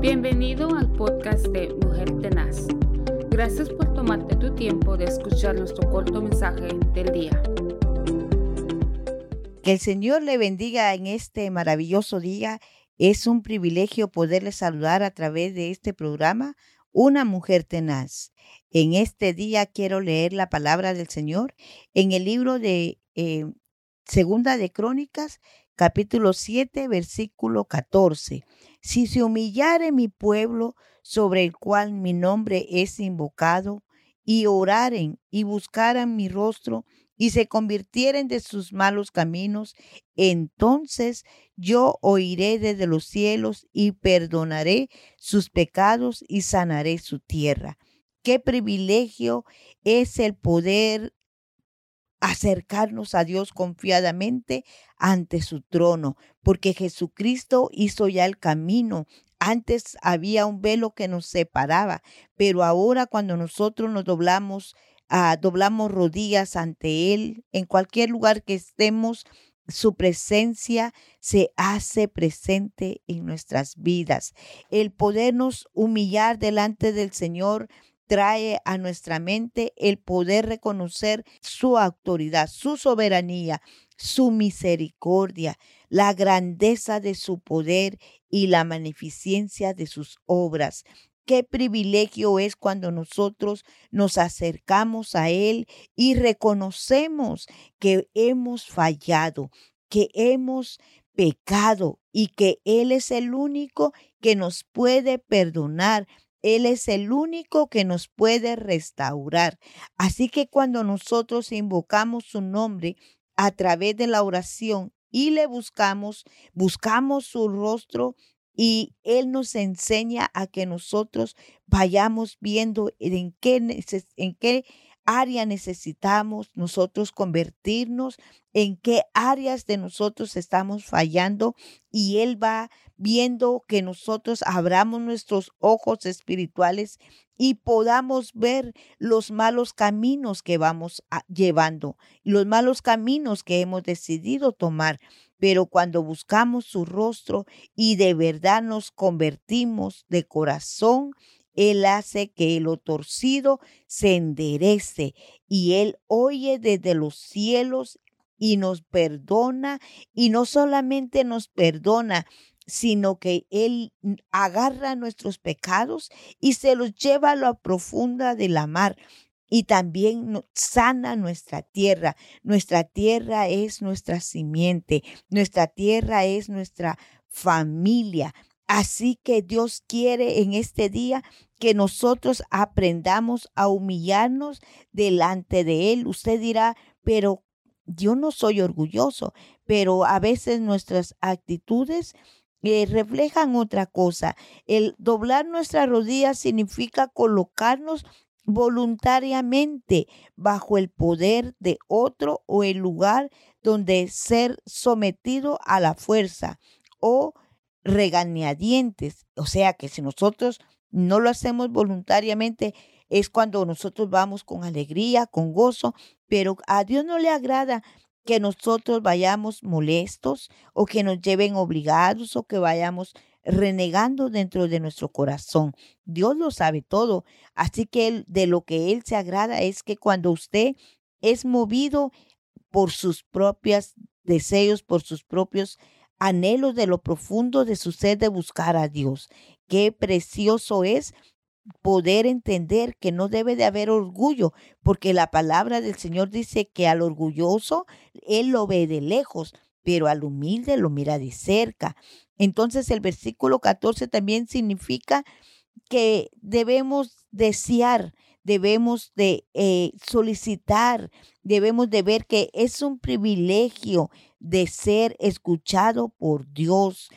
Bienvenido al podcast de Mujer Tenaz. Gracias por tomarte tu tiempo de escuchar nuestro corto mensaje del día. Que el Señor le bendiga en este maravilloso día. Es un privilegio poderle saludar a través de este programa, Una Mujer Tenaz. En este día quiero leer la palabra del Señor en el libro de eh, Segunda de Crónicas, capítulo 7, versículo 14. Si se humillare mi pueblo sobre el cual mi nombre es invocado, y oraren y buscaran mi rostro, y se convirtieren de sus malos caminos, entonces yo oiré desde los cielos y perdonaré sus pecados y sanaré su tierra. Qué privilegio es el poder acercarnos a Dios confiadamente ante su trono, porque Jesucristo hizo ya el camino. Antes había un velo que nos separaba, pero ahora cuando nosotros nos doblamos, ah, doblamos rodillas ante Él, en cualquier lugar que estemos, su presencia se hace presente en nuestras vidas. El podernos humillar delante del Señor trae a nuestra mente el poder reconocer su autoridad, su soberanía, su misericordia, la grandeza de su poder y la magnificencia de sus obras. Qué privilegio es cuando nosotros nos acercamos a Él y reconocemos que hemos fallado, que hemos pecado y que Él es el único que nos puede perdonar, él es el único que nos puede restaurar. Así que cuando nosotros invocamos su nombre a través de la oración y le buscamos, buscamos su rostro y Él nos enseña a que nosotros vayamos viendo en qué, en qué área necesitamos nosotros convertirnos, en qué áreas de nosotros estamos fallando y Él va viendo que nosotros abramos nuestros ojos espirituales y podamos ver los malos caminos que vamos llevando, los malos caminos que hemos decidido tomar. Pero cuando buscamos su rostro y de verdad nos convertimos de corazón, él hace que lo torcido se enderece y Él oye desde los cielos y nos perdona y no solamente nos perdona, sino que Él agarra nuestros pecados y se los lleva a la profunda de la mar y también sana nuestra tierra. Nuestra tierra es nuestra simiente, nuestra tierra es nuestra familia. Así que Dios quiere en este día que nosotros aprendamos a humillarnos delante de Él. Usted dirá, pero yo no soy orgulloso, pero a veces nuestras actitudes eh, reflejan otra cosa. El doblar nuestras rodillas significa colocarnos voluntariamente bajo el poder de otro o el lugar donde ser sometido a la fuerza o regañadientes. O sea que si nosotros no lo hacemos voluntariamente, es cuando nosotros vamos con alegría, con gozo, pero a Dios no le agrada que nosotros vayamos molestos o que nos lleven obligados o que vayamos renegando dentro de nuestro corazón. Dios lo sabe todo. Así que de lo que Él se agrada es que cuando usted es movido por sus propios deseos, por sus propios anhelos de lo profundo de su sed de buscar a Dios. Qué precioso es poder entender que no debe de haber orgullo, porque la palabra del Señor dice que al orgulloso Él lo ve de lejos, pero al humilde lo mira de cerca. Entonces el versículo 14 también significa que debemos desear, debemos de eh, solicitar, debemos de ver que es un privilegio de ser escuchado por Dios.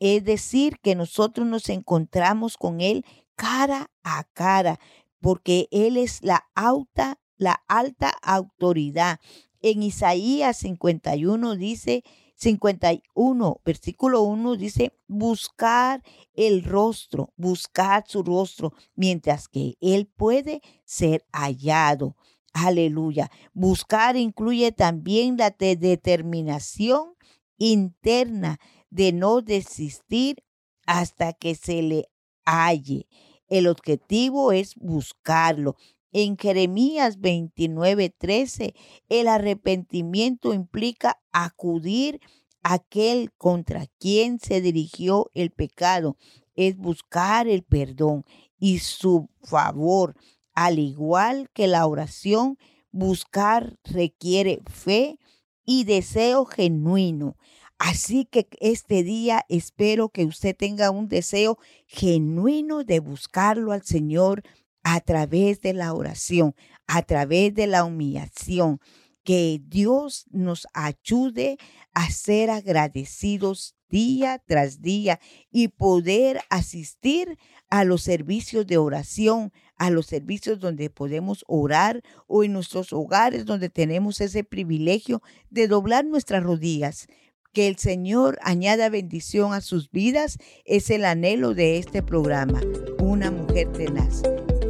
Es decir, que nosotros nos encontramos con Él cara a cara, porque Él es la alta, la alta autoridad. En Isaías 51 dice, 51, versículo 1 dice, buscar el rostro, buscar su rostro, mientras que Él puede ser hallado. Aleluya. Buscar incluye también la determinación interna de no desistir hasta que se le halle. El objetivo es buscarlo. En Jeremías 29:13, el arrepentimiento implica acudir a aquel contra quien se dirigió el pecado, es buscar el perdón y su favor. Al igual que la oración, buscar requiere fe y deseo genuino. Así que este día espero que usted tenga un deseo genuino de buscarlo al Señor a través de la oración, a través de la humillación. Que Dios nos ayude a ser agradecidos día tras día y poder asistir a los servicios de oración, a los servicios donde podemos orar o en nuestros hogares donde tenemos ese privilegio de doblar nuestras rodillas. Que el Señor añada bendición a sus vidas es el anhelo de este programa, Una mujer tenaz.